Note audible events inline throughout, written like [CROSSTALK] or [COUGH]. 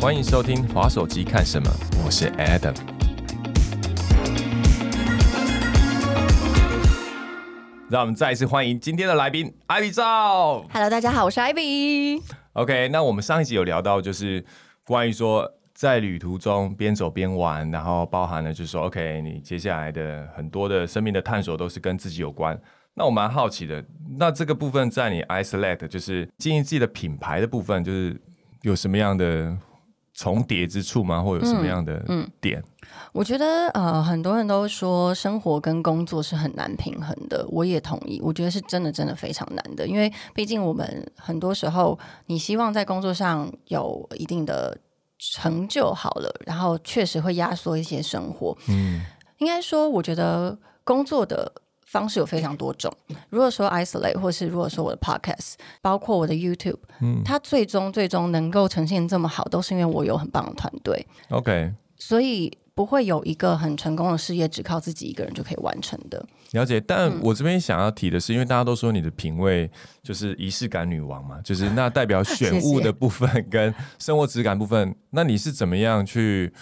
欢迎收听滑手机看什么，我是 Adam。让我们再一次欢迎今天的来宾艾比赵。Hello，大家好，我是 Ivy。OK，那我们上一集有聊到，就是关于说在旅途中边走边玩，然后包含了就是说，OK，你接下来的很多的生命的探索都是跟自己有关。那我蛮好奇的，那这个部分在你 iSelect 就是经营自己的品牌的部分，就是有什么样的重叠之处吗？或有什么样的点？我觉得呃，很多人都说生活跟工作是很难平衡的，我也同意。我觉得是真的真的非常难的，因为毕竟我们很多时候，你希望在工作上有一定的成就好了，然后确实会压缩一些生活。嗯，应该说，我觉得工作的方式有非常多种。如果说 isolate，或是如果说我的 podcast，包括我的 YouTube，嗯，它最终最终能够呈现这么好，都是因为我有很棒的团队。OK，所以不会有一个很成功的事业只靠自己一个人就可以完成的。了解。但嗯我这边想要提的是，因为大家都说你的品味就是仪式感女王嘛，就是那代表 [LAUGHS] 选物的部分跟生活质感部分，那你是怎么样去？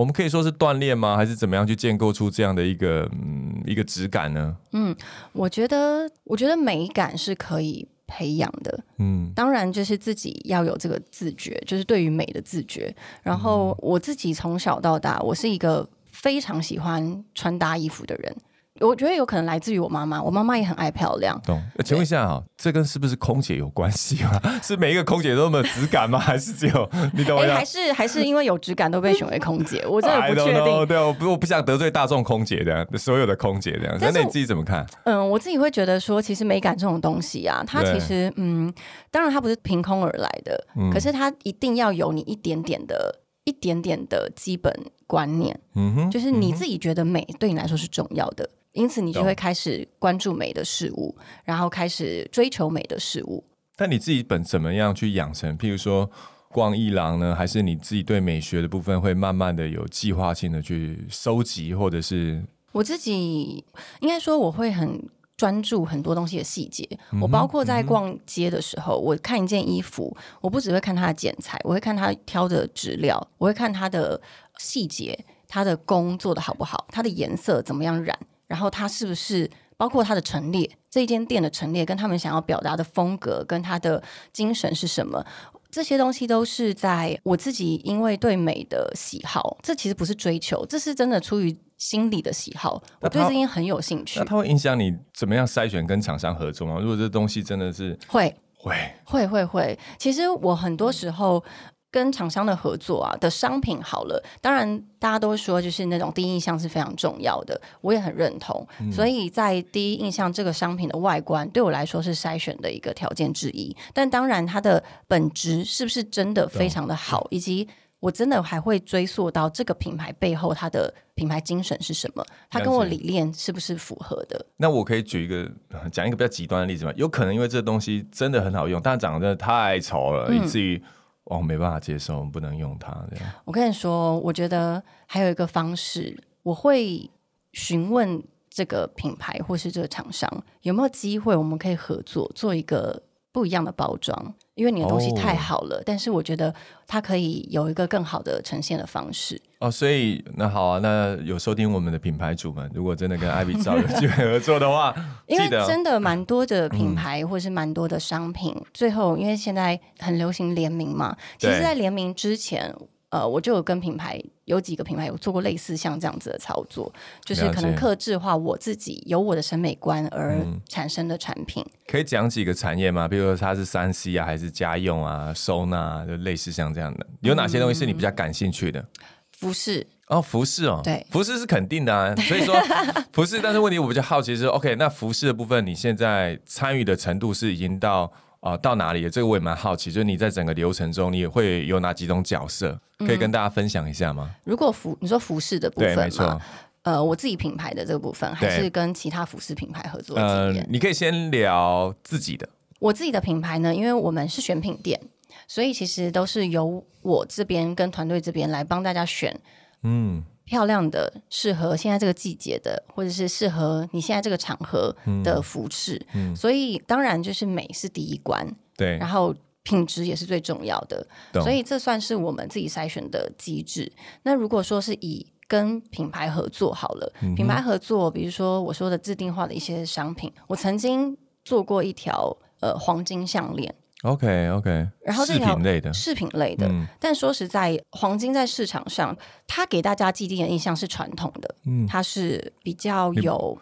我们可以说是锻炼吗？还是怎么样去建构出这样的一个嗯一个质感呢？嗯我觉得，我觉得美感是可以培养的。嗯当然，就是自己要有这个自觉，就是对于美的自觉。然后我自己从小到大，我是一个非常喜欢穿搭衣服的人。我觉得有可能来自于我妈妈，我妈妈也很爱漂亮。懂。呃请问一下啊，这跟是不是空姐有关系吗？[LAUGHS] 是每一个空姐都那么质感吗？还是只有 [LAUGHS] 你懂还是还是因为有质感都被选为空姐，[LAUGHS] 我真的不确 know，定。对，我不我不想得罪大众空姐这样，所有的空姐这样。那你自己怎么看？嗯，我自己会觉得说，其实美感这种东西啊，它其实嗯，当然它不是凭空而来的，嗯可是它一定要有你一点点的、一点点的基本观念，嗯哼，就是你自己觉得美对你来说是重要的，因此你就会开始关注美的事物，然后开始追求美的事物。但你自己本怎么样去养成？譬如说逛一廊呢，还是你自己对美学的部分会慢慢的有计划性的去收集，或者是我自己应该说我会很专注很多东西的细节。嗯我包括在逛街的时候，我看一件衣服，我不只会看它的剪裁，我会看它挑的质料，我会看它的细节，它的工做的好不好，它的颜色怎么样染，然后它是不是。包括它的陈列，这一间店的陈列跟他们想要表达的风格，跟它的精神是什么，这些东西都是在我自己因为对美的喜好，这其实不是追求，这是真的出于心理的喜好，我对这件很有兴趣那，它会影响你怎么样筛选跟厂商合作吗？如果这东西真的是会会，会会会。其实我很多时候。跟厂商的合作啊的商品好了，当然大家都说就是那种第一印象是非常重要的，我也很认同。所以在第一印象这个商品的外观对我来说是筛选的一个条件之一，但当然它的本质是不是真的非常的好，以及我真的还会追溯到这个品牌背后它的品牌精神是什么，它跟我理念是不是符合的？那我可以举一个呃讲一个比较极端的例子吗？有可能因为这个东西真的很好用，但长得真的太丑了，以至于哦没办法接受，不能用它这样。我跟你说，我觉得还有一个方式，我会询问这个品牌或是这个厂商有没有机会，我们可以合作做一个不一样的包装。因为你的东西哦。太好了，但是我觉得它可以有一个更好的呈现的方式。哦，所以那好啊，那有收听我们的品牌主们，如果真的跟艾比找有机会合作的话，[LAUGHS] 因为真的蛮多的品牌或是蛮多的商品，最后因为现在很流行联名嘛，其实，在联名之前，呃，我就有跟品牌有几个品牌有做过类似像这样子的操作，就是可能克制化我自己有我的审美观而嗯产生的产品。可以讲几个产业吗？比如说它是三 C 啊，还是家用啊、收纳、啊，就类似像这样的，有哪些东西是你比较感兴趣的？服饰，哦，服饰哦，对服饰是肯定的啊。所以说 [LAUGHS] 服饰，但是问题我比较好奇是，OK，那服饰的部分，你现在参与的程度是已经到啊、到哪里？这个我也蛮好奇，就是你在整个流程中，你也会有哪几种角色，可以跟大家分享一下吗？如果服你说服饰的部对，没分错嘛，。呃，我自己品牌的这个部分，还是跟其他服饰品牌合作的呃经验。，你可以先聊自己的，我自己的品牌呢，因为我们是选品店，所以其实都是由我这边跟团队这边来帮大家选嗯，漂亮的、适合现在这个季节的，或者是适合你现在这个场合的服饰。嗯。所以当然就是美是第一关，对。然，后品质也是最重要的，懂。所以这算是我们自己筛选的机制。那如果说是以跟品牌合作好了，嗯品牌合作，比如说我说的制定化的一些商品，我曾经做过一条呃黄金项链，OK OK，然后这条品类的，饰品类的。嗯但说实在，黄金在市场上，它给大家既定的印象是传统的，嗯，它是比较有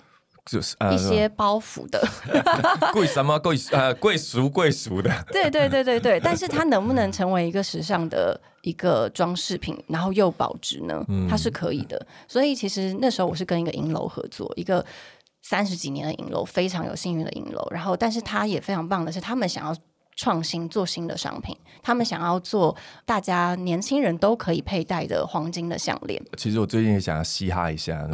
就是呃一些包袱的。[LAUGHS] 贵什么贵呃贵俗贵俗的，对对对对对，但是它能不能成为一个时尚的一个装饰品，然后又保值呢？它是可以的。所以其实那时候我是跟一个银楼合作，一个三十几年的银楼，非常有幸运的银楼。然后，但是它也非常棒的是，他们想要。创新做新的商品，他们想要做大家年轻人都可以佩戴的黄金的项链。其实我最近也想要嘻哈一下，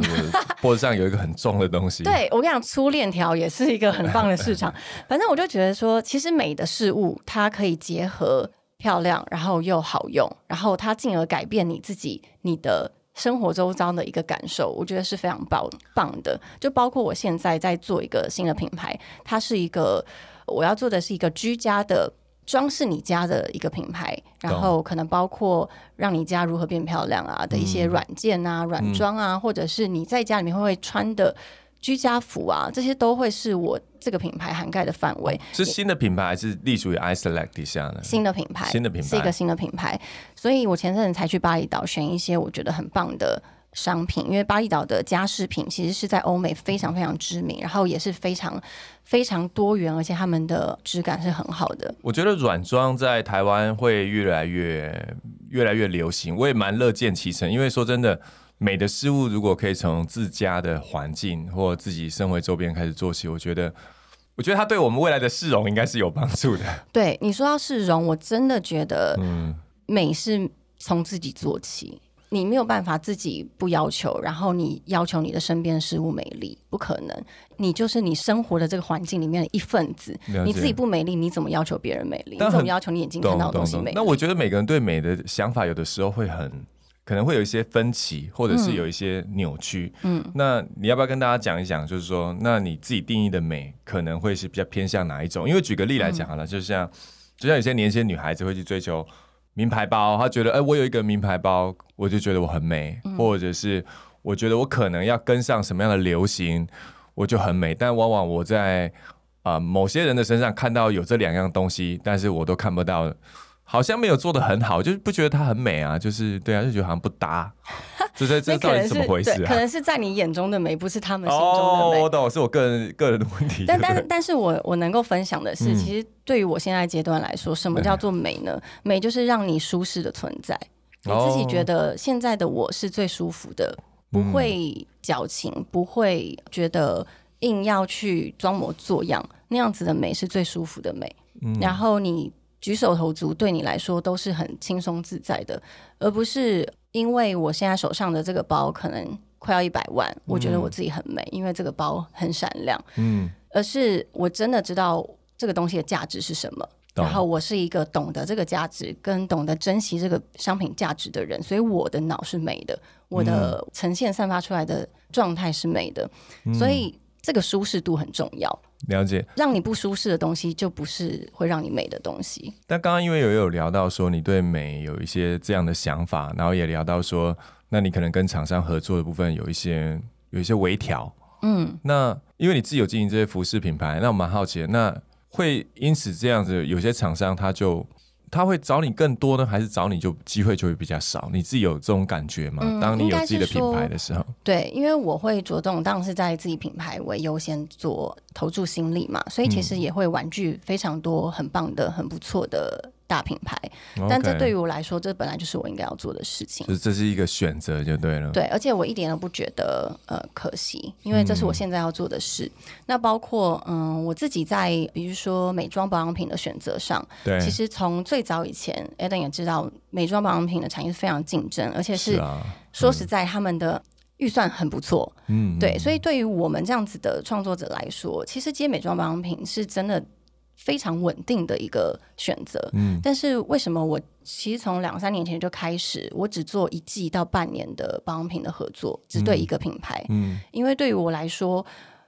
脖子上有一个很重的东西，，[LAUGHS] 对我跟你讲，粗链条也是一个很棒的市场。[LAUGHS] 反正我就觉得说，其实美的事物它可以结合漂亮，然后又好用，然后它进而改变你自己你的。生活周遭的一个感受，我觉得是非常棒棒的。就包括我现在在做一个新的品牌，它是一个我要做的是一个居家的装饰你家的一个品牌，然后可能包括让你家如何变漂亮啊的一些软件啊、软装啊，或者是你在家里面会会穿的居家服啊，这些都会是我这个品牌涵盖的范围。是新的品牌还是隶属于 iSelect 底下呢？新的品牌，新的品牌是一个新的品牌，所以我前阵子才去巴厘岛选一些我觉得很棒的商品，因为巴厘岛的家饰品其实是在欧美非常非常知名，然后也是非常非常多元，而且他们的质感是很好的。我觉得软装在台湾会越来越越来越流行，我也蛮乐见其成。因为说真的，美的事物如果可以从自家的环境或自己生活周边开始做起，我觉得，我觉得它对我们未来的市容应该是有帮助的。[LAUGHS] 对你说到市容，我真的觉得嗯，美是从自己做起。你没有办法自己不要求，然后你要求你的身边事物美丽，不可能。你就是你生活的这个环境里面的一份子，你自己不美丽，你怎么要求别人美丽？你怎么要求你眼睛看到的东西美丽？。那我觉得每个人对美的想法，有的时候会很可能会有一些分歧，或者是有一些扭曲。嗯，那你要不要跟大家讲一讲，就是说，那你自己定义的美可能会是比较偏向哪一种？因为举个例来讲好了，就像就像有些年轻女孩子会去追求名牌包，他觉得哎、我有一个名牌包，我就觉得我很美，或者是我觉得我可能要跟上什么样的流行，我就很美。但往往我在啊、某些人的身上看到有这两样东西，但是我都看不到，好像没有做的很好，就是不觉得它很美啊，就是对啊，就觉得好像不搭，[LAUGHS] 这这这到底怎么回事，啊可？能是在你眼中的美，不是他们心中的哦，美。我懂，是我个人个人的问题。但但但是我我能够分享的是，嗯其实对于我现在阶段来说，什么叫做美呢？美就是让你舒适的存在，你自己哦觉得现在的我是最舒服的，不嗯会矫情，不会觉得硬要去装模作样，那样子的美是最舒服的美。嗯然后你举手投足对你来说都是很轻松自在的，而不是因为我现在手上的这个包可能快要一百万，我觉得我自己很美，因为这个包很闪亮。嗯，而是我真的知道这个东西的价值是什么。然后我是一个懂得这个价值跟懂得珍惜这个商品价值的人，所以我的脑是美的，我的呈现散发出来的状态是美的，所以这个舒适度很重要。了解。让你不舒适的东西，就不是会让你美的东西。但刚刚因为有有聊到说你对美有一些这样的想法，然后也聊到说，那你可能跟厂商合作的部分有一些有一些微调。嗯，那因为你自己有经营这些服饰品牌，那我蛮好奇的，那会因此这样子，有些厂商他就他会找你更多呢，还是找你就机会就会比较少？你自己有这种感觉吗？嗯当你有自己的品牌的时候，对，因为我会着重，当然是在自己品牌为优先做投注心力嘛，所以其实也会婉拒非常多很棒的、很不错的大品牌。但这对于我来说，这本来就是我应该要做的事情。就是这是一个选择就对了。对，而且我一点都不觉得呃可惜，因为这是我现在要做的事。那包括嗯，我自己在比如说美妆保养品的选择上，对，其实从最早以前，Eden 也知道，美妆保养品的产业是非常竞争，而且是说实在，他们的预算很不错。嗯，对，所以对于我们这样子的创作者来说，其实接美妆保养品是真的非常稳定的一个选择。嗯但是为什么我其实从两三年前就开始，我只做一季到半年的保养品的合作，只对一个品牌？嗯因为对于我来说，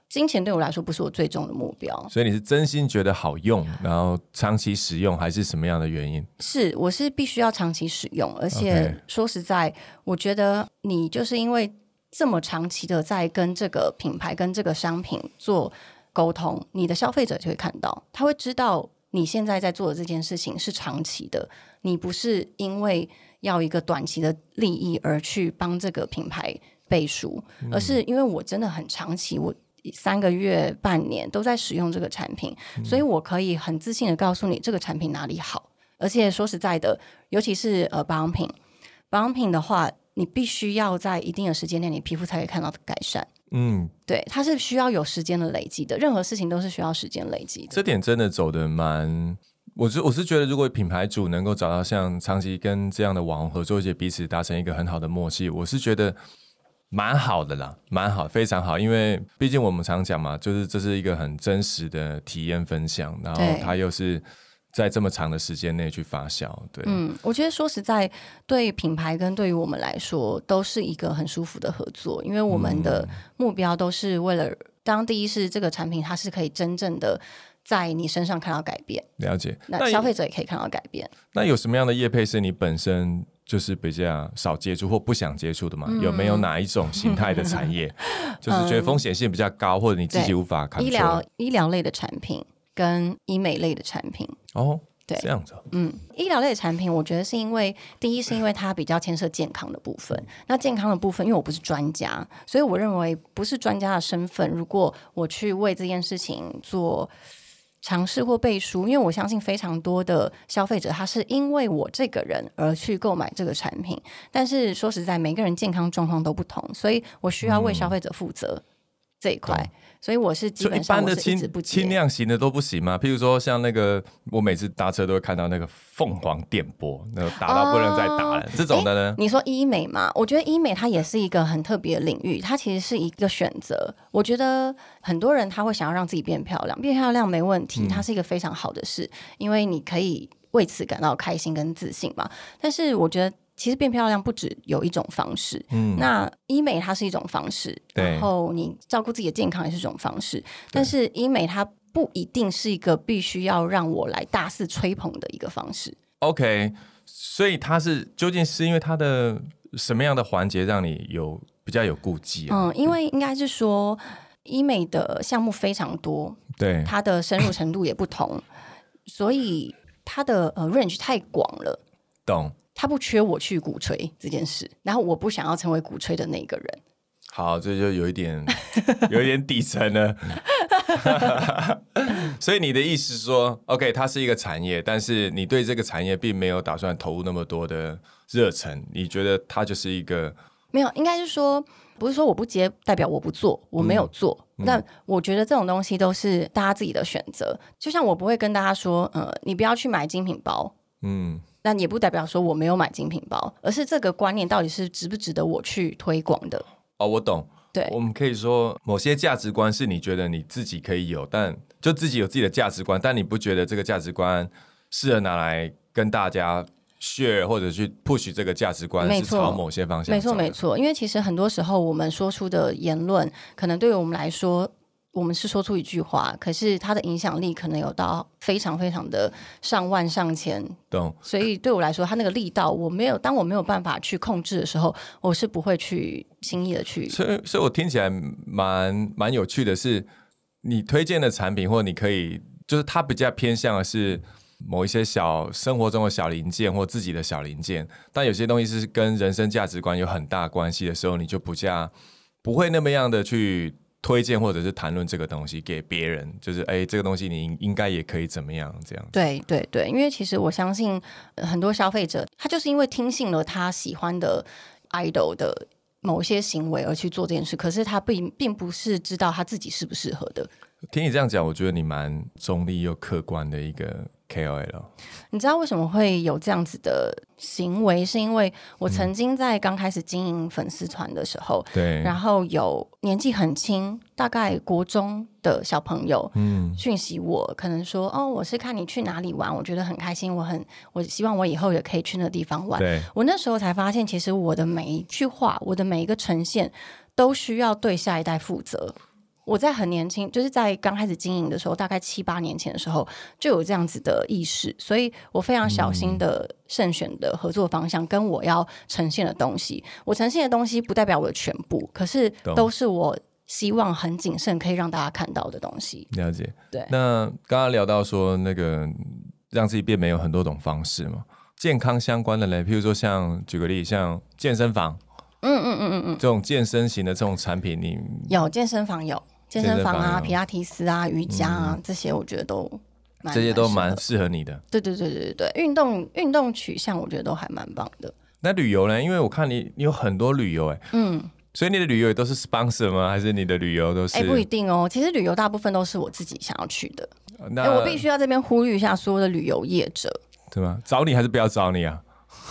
金钱对我来说不是我最终的目标。所以你是真心觉得好用，然后长期使用，还是什么样的原因？是，我是必须要长期使用，而且说实在，我觉得你就是因为这么长期的在跟这个品牌、跟这个商品做沟通，你的消费者就会看到，他会知道你现在在做的这件事情是长期的，你不是因为要一个短期的利益而去帮这个品牌背书，而是因为我真的很长期，我。三个月、半年都在使用这个产品，所以我可以很自信的告诉你这个产品哪里好。而且说实在的，尤其是呃保养品，保养品的话，你必须要在一定的时间内，你皮肤才会看到改善。嗯，对，它是需要有时间的累积的，任何事情都是需要时间累积的。这点真的走的蛮。我是我是觉得，如果品牌主能够找到像长期跟这样的网红合作，而且彼此达成一个很好的默契，我是觉得蛮好的啦，蛮好，非常好。因为毕竟我们常讲嘛，就是这是一个很真实的体验分享，然后它又是在这么长的时间内去发酵，对，嗯，我觉得说实在，对品牌跟对于我们来说，都是一个很舒服的合作，因为我们的目标都是为了，当第一是这个产品它是可以真正的在你身上看到改变，了解。那消费者也可以看到改变。那有什么样的业配是你本身就是比较少接触或不想接触的吗？嗯有没有哪一种形态的产业，[LAUGHS] 就是觉得风险性比较高，或者你自己无法看医疗医疗类的产品跟医美类的产品，哦，对这样子哦，嗯，医疗类的产品，我觉得是因为第一是因为它比较牵涉健康的部分。那健康的部分，因为我不是专家，所以我认为不是专家的身份，如果我去为这件事情做尝试或背书，因为我相信非常多的消费者他是因为我这个人而去购买这个产品。但是说实在，每个人健康状况都不同，所以我需要为消费者负责这一块。懂所以我是基本上我般的轻轻量型的都不行吗？譬如说像那个，我每次搭车都会看到那个凤凰电波，那个打到不能再打了，这种的呢？你说医美嘛？我觉得医美它也是一个很特别的领域，它其实是一个选择。我觉得很多人他会想要让自己变漂亮，变漂亮没问题，它是一个非常好的事，因为你可以为此感到开心跟自信嘛。但是我觉得。其实变漂亮不止有一种方式，嗯，那医美它是一种方式，对然后你照顾自己的健康也是一种方式，但是医美它不一定是一个必须要让我来大肆吹捧的一个方式。OK，所以它是究竟是因为它的什么样的环节让你有比较有顾忌啊？嗯，因为应该是说医美的项目非常多，对，它的深入程度也不同，所以它的呃 range 太广了。懂。它不缺我去鼓吹这件事，然后我不想要成为鼓吹的那个人。好，这就有一点有一点底层了。[LAUGHS] 所以你的意思是说，OK，它是一个产业，但是你对这个产业并没有打算投入那么多的热忱，你觉得它就是一个没有，应该是说，不是说我不接，代表我不做，我没有做。但我觉得这种东西都是大家自己的选择。就像我不会跟大家说，呃，你不要去买精品包，嗯那也不代表说我没有买精品包，而是这个观念到底是值不值得我去推广的。哦，我懂。对我们可以说某些价值观是你觉得你自己可以有，但就自己有自己的价值观，但你不觉得这个价值观适合拿来跟大家 share 或者去 push 这个价值观是朝某些方向没错，没错，因为其实很多时候我们说出的言论，可能对于我们来说，我们是说出一句话，可是它的影响力可能有到非常非常的上万上千，懂。所以对我来说，它那个力道，我没有，当我没有办法去控制的时候，我是不会去轻易的去。所以，所以我听起来蛮蛮有趣的是，你推荐的产品，或你可以，就是它比较偏向的是某一些小生活中的小零件或自己的小零件，但有些东西是跟人生价值观有很大关系的时候，你就不加不会那么样的去推荐或者是谈论这个东西给别人，就是哎，这个东西你应应该也可以怎么样这样。对对对，因为其实我相信呃很多消费者，他就是因为听信了他喜欢的 idol 的某些行为而去做这件事，可是他并并不是知道他自己适不适合的。听你这样讲，我觉得你蛮中立又客观的一个 KOL。你知道为什么会有这样子的行为？是因为我曾经在刚开始经营粉丝团的时候，对，然后有年纪很轻，大概国中的小朋友，嗯，讯息我，可能说哦，我是看你去哪里玩，我觉得很开心，我很我希望我以后也可以去那个地方玩。对，我那时候才发现，其实我的每一句话，我的每一个呈现，都需要对下一代负责。我在很年轻，就是在刚开始经营的时候，大概七八年前的时候，就有这样子的意识，所以我非常小心的慎选的合作方向，跟我要呈现的东西。我呈现的东西不代表我的全部，可是都是我希望很谨慎可以让大家看到的东西。了解。对那刚刚聊到说那个让自己变美有很多种方式嘛，健康相关的嘞，譬如说像举个例，像健身房，嗯嗯嗯嗯嗯，这种健身型的这种产品，你有健身房有健身房啊、皮拉提斯啊、瑜伽啊、这些，我觉得都蛮这些都蛮适合你的。对对对对对，运动运动取向，我觉得都还蛮棒的。那旅游呢？因为我看你你有很多旅游哎，嗯，所以你的旅游也都是 sponsor 吗？还是你的旅游都是？哎、不一定哦。其实旅游大部分都是我自己想要去的。那哎、我必须要这边呼吁一下所有的旅游业者，对吗？找你还是不要找你啊？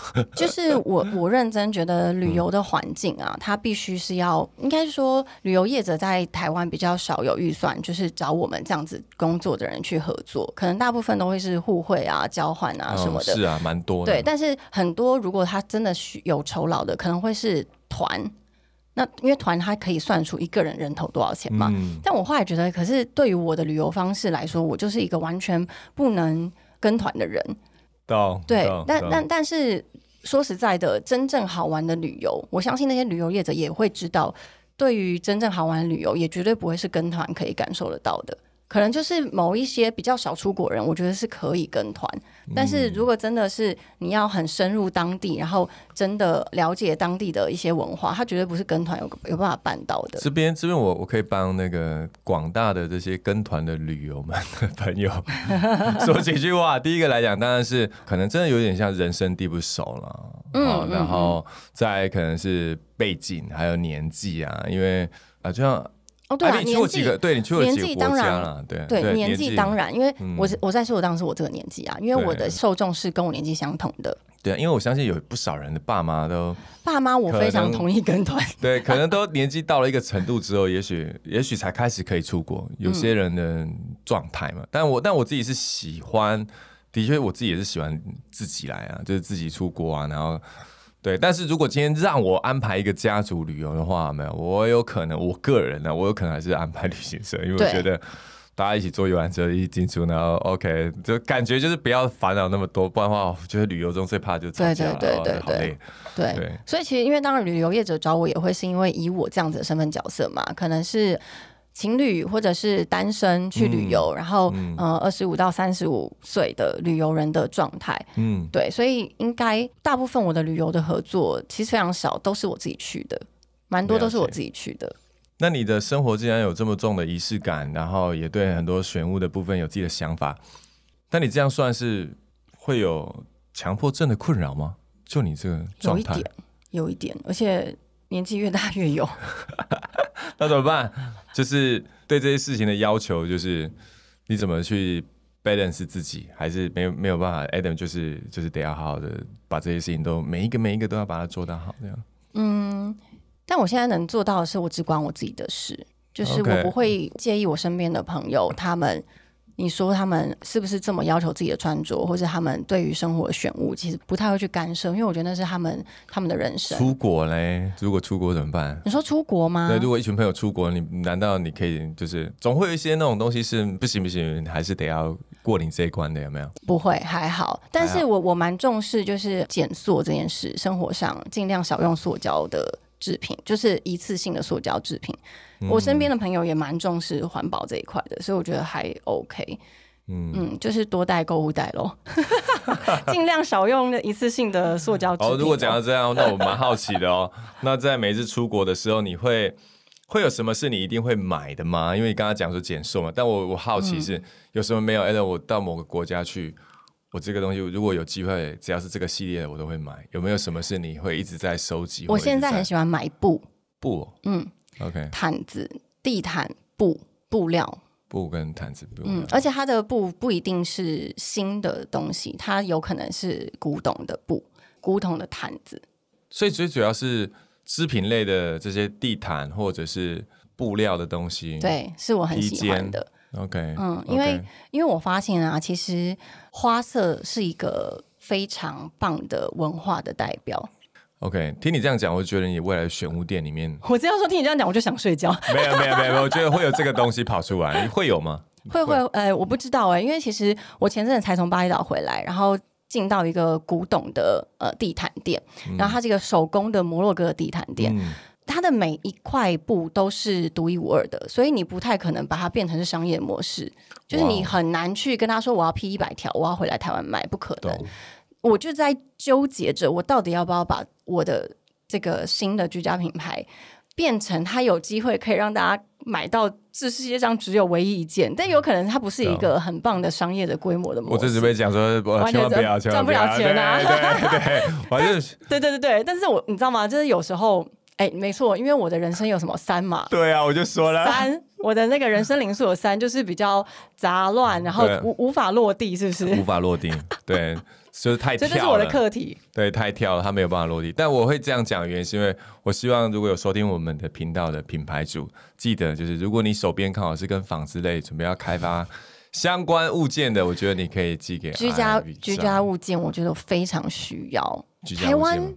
[LAUGHS] 就是我我认真觉得旅游的环境啊，它必须是要，应该是说旅游业者在台湾比较少有预算，就是找我们这样子工作的人去合作，可能大部分都会是互惠啊、交换啊什么的。哦是啊，蛮多的。对，但是很多如果他真的需有酬劳的，可能会是团。那因为团它可以算出一个人人头多少钱嘛。嗯，但我后来觉得，可是对于我的旅游方式来说，我就是一个完全不能跟团的人。懂。对但但但是说实在的，真正好玩的旅游，我相信那些旅游业者也会知道，对于真正好玩的旅游，也绝对不会是跟团可以感受得到的。可能就是某一些比较少出国人，我觉得是可以跟团。但是如果真的是你要很深入当地，然后真的了解当地的一些文化，他绝对不是跟团有有办法办到的。这边这边我我可以帮那个广大的这些跟团的旅游们的 [LAUGHS] 朋友 [LAUGHS] 说几句话。第一个来讲，当然是可能真的有点像人生地不熟了，嗯嗯然后再可能是背景还有年纪啊，因为啊，就像哦，对啊，啊你去过年纪几个？对你去过年几个国纪当然家了？对对年纪当然，因为嗯我是我在说，我当然是我这个年纪啊，因为我的受众是跟我年纪相同的。对，因为我相信有不少人的爸妈都爸妈，我非常同意跟团。[LAUGHS] 对，可能都年纪到了一个程度之后，也许也许才开始可以出国。有些人的状态嘛，但我但我自己是喜欢，的确我自己也是喜欢自己来啊，就是自己出国啊，然后对。但是如果今天让我安排一个家族旅游的话，没有，我有可能我个人呢、我有可能还是安排旅行社，因为我觉得。大家一起坐游览车，一起进出，然后 OK，就感觉就是不要烦恼那么多，不然的话，我觉得旅游中最怕就对对对哦对。对，对所以其实因为当然旅游业者找我也会是因为以我这样子的身份角色嘛，可能是情侣或者是单身去旅游，然后嗯呃二十五到三十五岁的旅游人的状态，嗯，对，所以应该大部分我的旅游的合作其实非常少，都是我自己去的，蛮多都是我自己去的。那你的生活既然有这么重的仪式感，然后也对很多玄物的部分有自己的想法，那你这样算是会有强迫症的困扰吗？就你这个有状态一点，，有一点，而且年纪越大越有。[LAUGHS] [LAUGHS] 那怎么办？就是对这些事情的要求，就是你怎么去 balance 自己，还是没有没有办法？Adam 就是就是得要好好的把这些事情都每一个每一个都要把它做到好，这样。嗯，但我现在能做到的是，我只管我自己的事，就是我不会介意我身边的朋友他们。你说他们是不是这么要求自己的穿着，或者他们对于生活的选物，其实不太会去干涉，因为我觉得那是他们他们的人生。出国嘞，如果出国怎么办？你说出国吗？对，如果一群朋友出国，你难道你可以就是总会有一些那种东西是不行不行，还是得要过你这一关的，有没有？不会，还好。但是我我蛮重视就是减塑这件事，生活上尽量少用塑胶的制品，就是一次性的塑胶制品。我身边的朋友也蛮重视环保这一块的，所以我觉得还 OK。嗯，嗯，就是多带购物袋咯，[LAUGHS] 尽量少用一次性的塑胶制品好，咯。如果讲到这样，那我蛮好奇的哦。[LAUGHS] 那在每次出国的时候，你会会有什么是你一定会买的吗？因为你刚刚讲说减瘦嘛，但我我好奇嗯是、有什么没有？哎，我到某个国家去，我这个东西如果有机会，只要是这个系列的，我都会买。有没有什么是你会一直在收集？我现在很喜喜欢买布、布哦嗯，OK，毯子、地毯、布、布料，布跟毯子布，嗯，而且它的布不一定是新的东西，它有可能是古董的布、古董的毯子。所以最主要是织品类的这些地毯或者是布料的东西。对，是我很喜欢的。，OK，嗯因为因为我发现啊，其实花色是一个非常棒的文化的代表。OK，听你这样讲，我就觉得你未来的选物店里面 [LAUGHS] 我这样说听你这样讲，我就想睡觉。[LAUGHS] 没有没有没有我觉得会有这个东西跑出来，会有吗？[LAUGHS] 会会呃，我不知道哎、因为其实我前阵子才从巴厘岛回来，然后进到一个古董的呃地毯店，然后它是一个手工的摩洛哥的地毯店，嗯，它的每一块布都是独一无二的，所以你不太可能把它变成是商业模式，就是你很难去跟他说我要批一百条，我要回来台湾卖，不可能。我就在纠结着，我到底要不要把我的这个新的居家品牌变成它有机会可以让大家买到这世界上只有唯一一件，但有可能它不是一个很棒的商业的规模的模式。我这只被讲说，我完全千万不要，千万赚不了钱啊。[LAUGHS] 对对对，反正对对对对，但是我你知道吗？就是有时候，哎，没错，因为我的人生有什么三嘛。[LAUGHS] 对啊，我就说了，三，我的那个人生零数有三，就是比较杂乱，然后对无无法落地，是不是？无法落地，对，[LAUGHS] 就是太跳了。这是我的课题。对，太跳了，他没有办法落地。但我会这样讲，原因是因为我希望如果有收听我们的频道的品牌主，记得就是如果你手边刚好是跟纺织类准备要开发相关物件的，我觉得你可以寄给居家居家物件，我觉得非常需要。居家物件台湾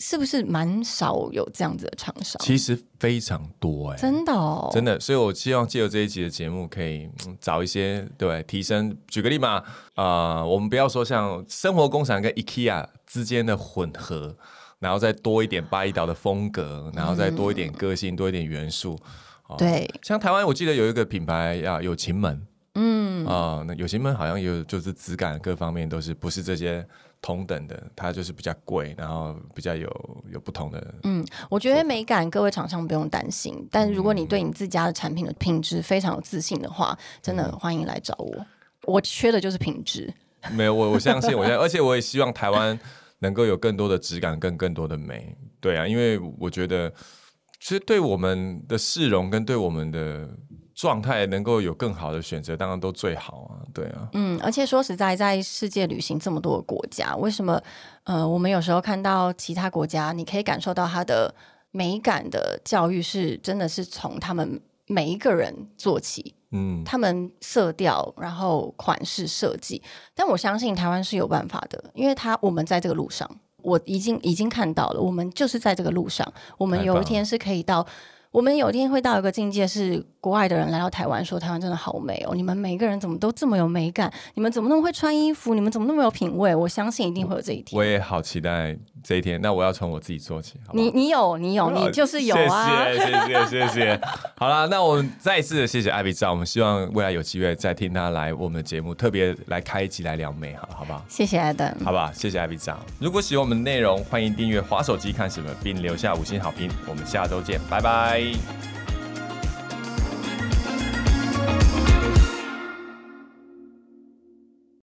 是不是蛮少有这样子的厂商？其实非常多哎、真的哦，真的，所以我希望借由这一集的节目，可以、嗯找一些对提升。举个例嘛，啊，我们不要说像生活工厂跟 IKEA 之间的混合，然后再多一点巴厘岛的风格，然后再多一点个性，多一点元素。哦对，像台湾，我记得有一个品牌啊，友情门，嗯啊、那友情门好像有就是质感各方面都是不是这些同等的，它就是比较贵，然后比较有有不同的。嗯，我觉得美感各位厂商不用担心，但如果你对你自家的产品的品质非常有自信的话，真的欢迎来找我。我缺的就是品质。[LAUGHS] 没有，我我相信，我相信，而且我也希望台湾能够有更多的质感，更更多的美。对啊，因为我觉得，其实对我们的市容跟对我们的状态能够有更好的选择，当然都最好啊。对啊，嗯，而且说实在，在世界旅行这么多个国家，为什么呃，我们有时候看到其他国家，你可以感受到它的美感的教育是真的是从他们每一个人做起，嗯，他们色调，然后款式设计。但我相信台湾是有办法的，因为他我们在这个路上，我已经已经看到了，我们就是在这个路上，我们有一天是可以到。我们有一天会到一个境界，是国外的人来到台湾，说台湾真的好美哦！你们每个人怎么都这么有美感？你们怎么那么会穿衣服？你们怎么那么有品味？我相信一定会有这一天。我也好期待这一天。那我要从我自己做起，好不好你你有你有你就是有啊！谢谢谢谢谢谢。好了，那我们再一次的谢谢艾比照，我们希望未来有机会再听他来我们的节目，特别来开一集来聊美，好好不好？谢谢艾登，好不好？谢谢艾比照。如果喜欢我们的内容，欢迎订阅滑手机看什么，并留下五星好评。我们下周见，拜拜。Bye.